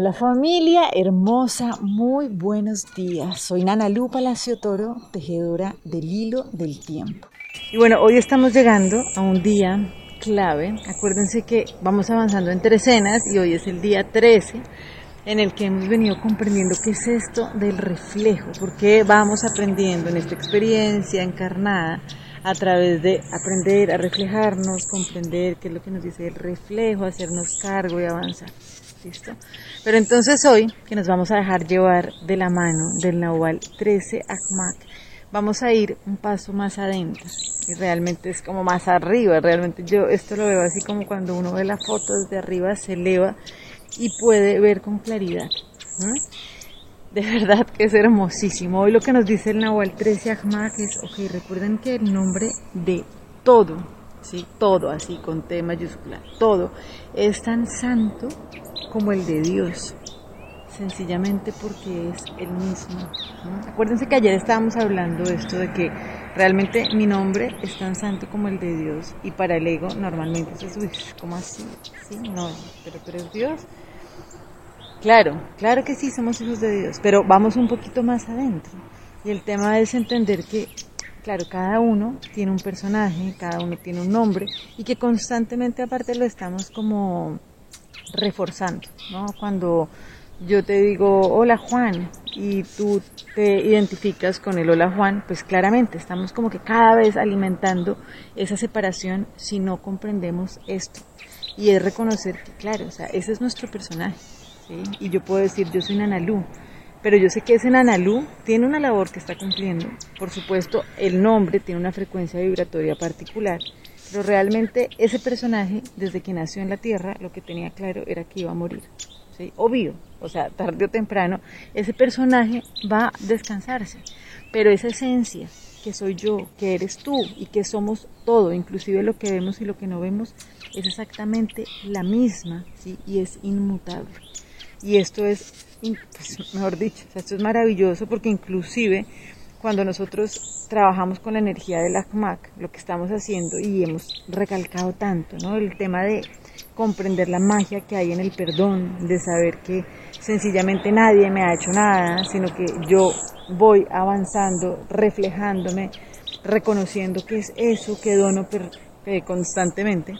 Hola familia hermosa, muy buenos días. Soy Nana Lu Palacio Toro, tejedora del hilo del tiempo. Y bueno, hoy estamos llegando a un día clave. Acuérdense que vamos avanzando en escenas y hoy es el día 13 en el que hemos venido comprendiendo qué es esto del reflejo, porque vamos aprendiendo en esta experiencia encarnada a través de aprender a reflejarnos, comprender qué es lo que nos dice el reflejo, hacernos cargo y avanzar. Pero entonces hoy, que nos vamos a dejar llevar de la mano del Nahual 13 Akmak, vamos a ir un paso más adentro. Y realmente es como más arriba. Realmente yo esto lo veo así como cuando uno ve la foto desde arriba, se eleva y puede ver con claridad. De verdad que es hermosísimo. Hoy lo que nos dice el Nahual 13 Akmak es, ok, recuerden que el nombre de todo, ¿sí? todo así con T mayúscula, todo, es tan santo como el de Dios, sencillamente porque es el mismo. Acuérdense que ayer estábamos hablando de esto, de que realmente mi nombre es tan santo como el de Dios y para el ego normalmente es uy, ¿cómo así? Sí, no, pero tú eres Dios. Claro, claro que sí, somos hijos de Dios, pero vamos un poquito más adentro. Y el tema es entender que claro, cada uno tiene un personaje, cada uno tiene un nombre y que constantemente aparte lo estamos como reforzando, ¿no? Cuando yo te digo hola Juan y tú te identificas con el hola Juan, pues claramente estamos como que cada vez alimentando esa separación si no comprendemos esto. Y es reconocer que, claro, o sea, ese es nuestro personaje. Y yo puedo decir, yo soy Nanalú, pero yo sé que ese Nanalú tiene una labor que está cumpliendo. Por supuesto, el nombre tiene una frecuencia vibratoria particular, pero realmente ese personaje, desde que nació en la Tierra, lo que tenía claro era que iba a morir. ¿sí? Obvio, o sea, tarde o temprano, ese personaje va a descansarse. Pero esa esencia que soy yo, que eres tú y que somos todo, inclusive lo que vemos y lo que no vemos, es exactamente la misma ¿sí? y es inmutable. Y esto es, pues, mejor dicho, esto es maravilloso porque inclusive cuando nosotros trabajamos con la energía del ACMAC, lo que estamos haciendo y hemos recalcado tanto, ¿no? El tema de comprender la magia que hay en el perdón, de saber que sencillamente nadie me ha hecho nada, sino que yo voy avanzando, reflejándome, reconociendo que es eso que dono eh, constantemente,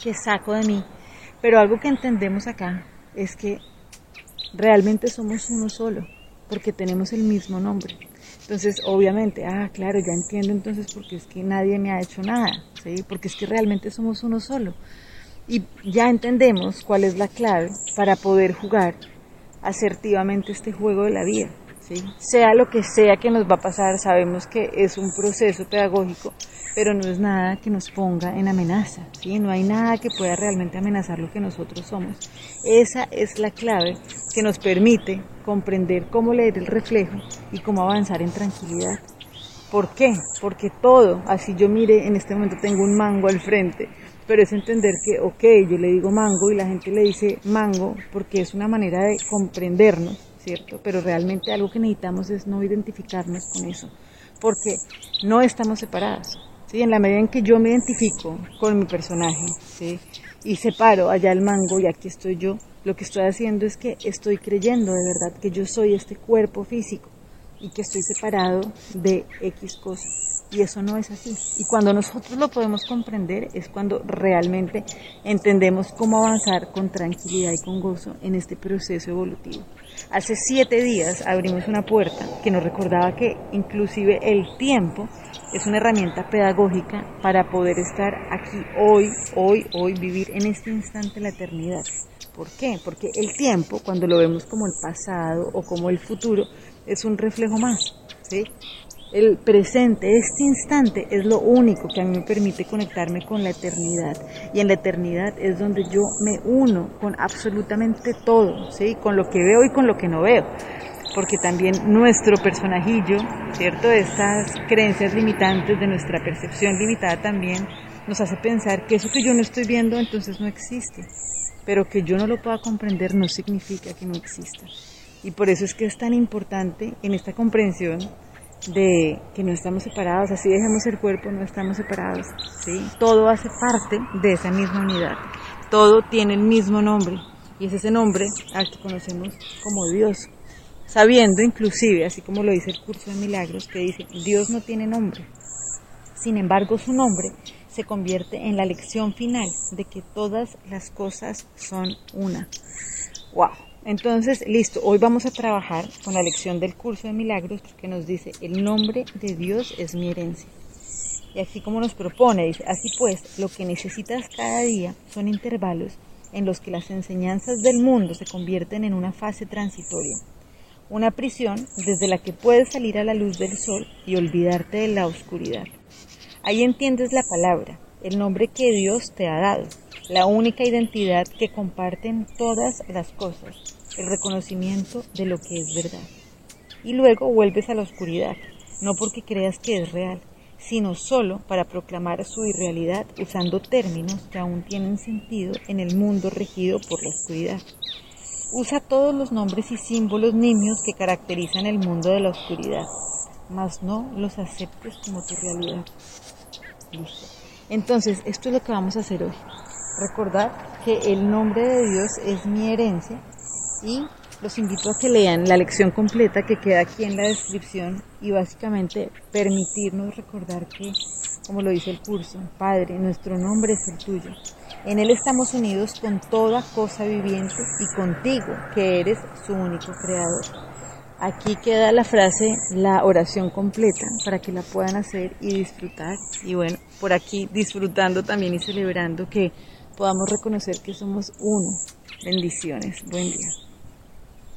que saco de mí. Pero algo que entendemos acá es que realmente somos uno solo, porque tenemos el mismo nombre. Entonces, obviamente, ah, claro, ya entiendo entonces porque es que nadie me ha hecho nada, ¿sí? Porque es que realmente somos uno solo. Y ya entendemos cuál es la clave para poder jugar asertivamente este juego de la vida, ¿sí? Sea lo que sea que nos va a pasar, sabemos que es un proceso pedagógico, pero no es nada que nos ponga en amenaza, ¿sí? No hay nada que pueda realmente amenazar lo que nosotros somos. Esa es la clave que nos permite comprender cómo leer el reflejo y cómo avanzar en tranquilidad. ¿Por qué? Porque todo, así yo mire, en este momento tengo un mango al frente, pero es entender que, ok, yo le digo mango y la gente le dice mango porque es una manera de comprendernos, ¿cierto? Pero realmente algo que necesitamos es no identificarnos con eso, porque no estamos separados. ¿Sí? En la medida en que yo me identifico con mi personaje ¿sí? y separo allá el mango y aquí estoy yo, lo que estoy haciendo es que estoy creyendo de verdad que yo soy este cuerpo físico y que estoy separado de X cosas. Y eso no es así. Y cuando nosotros lo podemos comprender es cuando realmente entendemos cómo avanzar con tranquilidad y con gozo en este proceso evolutivo. Hace siete días abrimos una puerta que nos recordaba que inclusive el tiempo es una herramienta pedagógica para poder estar aquí hoy, hoy, hoy, vivir en este instante la eternidad. ¿Por qué? Porque el tiempo, cuando lo vemos como el pasado o como el futuro, es un reflejo más. ¿sí? El presente, este instante, es lo único que a mí me permite conectarme con la eternidad. Y en la eternidad es donde yo me uno con absolutamente todo, ¿sí? con lo que veo y con lo que no veo. Porque también nuestro personajillo, ¿cierto? Estas creencias limitantes de nuestra percepción limitada también nos hace pensar que eso que yo no estoy viendo entonces no existe pero que yo no lo pueda comprender no significa que no exista. Y por eso es que es tan importante en esta comprensión de que no estamos separados, así dejemos el cuerpo, no estamos separados, ¿sí? Todo hace parte de esa misma unidad, todo tiene el mismo nombre, y es ese nombre al que conocemos como Dios, sabiendo inclusive, así como lo dice el curso de milagros, que dice, Dios no tiene nombre, sin embargo su nombre se convierte en la lección final de que todas las cosas son una. ¡Wow! Entonces, listo, hoy vamos a trabajar con la lección del curso de milagros que nos dice, el nombre de Dios es mi herencia. Y así como nos propone, dice, así pues, lo que necesitas cada día son intervalos en los que las enseñanzas del mundo se convierten en una fase transitoria, una prisión desde la que puedes salir a la luz del sol y olvidarte de la oscuridad. Ahí entiendes la palabra, el nombre que Dios te ha dado, la única identidad que comparten todas las cosas, el reconocimiento de lo que es verdad. Y luego vuelves a la oscuridad, no porque creas que es real, sino solo para proclamar su irrealidad usando términos que aún tienen sentido en el mundo regido por la oscuridad. Usa todos los nombres y símbolos nimios que caracterizan el mundo de la oscuridad, mas no los aceptes como tu realidad. Listo. Entonces, esto es lo que vamos a hacer hoy. Recordar que el nombre de Dios es mi herencia y los invito a que lean la lección completa que queda aquí en la descripción y básicamente permitirnos recordar que, como lo dice el curso, Padre, nuestro nombre es el tuyo. En Él estamos unidos con toda cosa viviente y contigo, que eres su único creador. Aquí queda la frase, la oración completa, para que la puedan hacer y disfrutar. Y bueno, por aquí disfrutando también y celebrando que podamos reconocer que somos uno. Bendiciones. Buen día.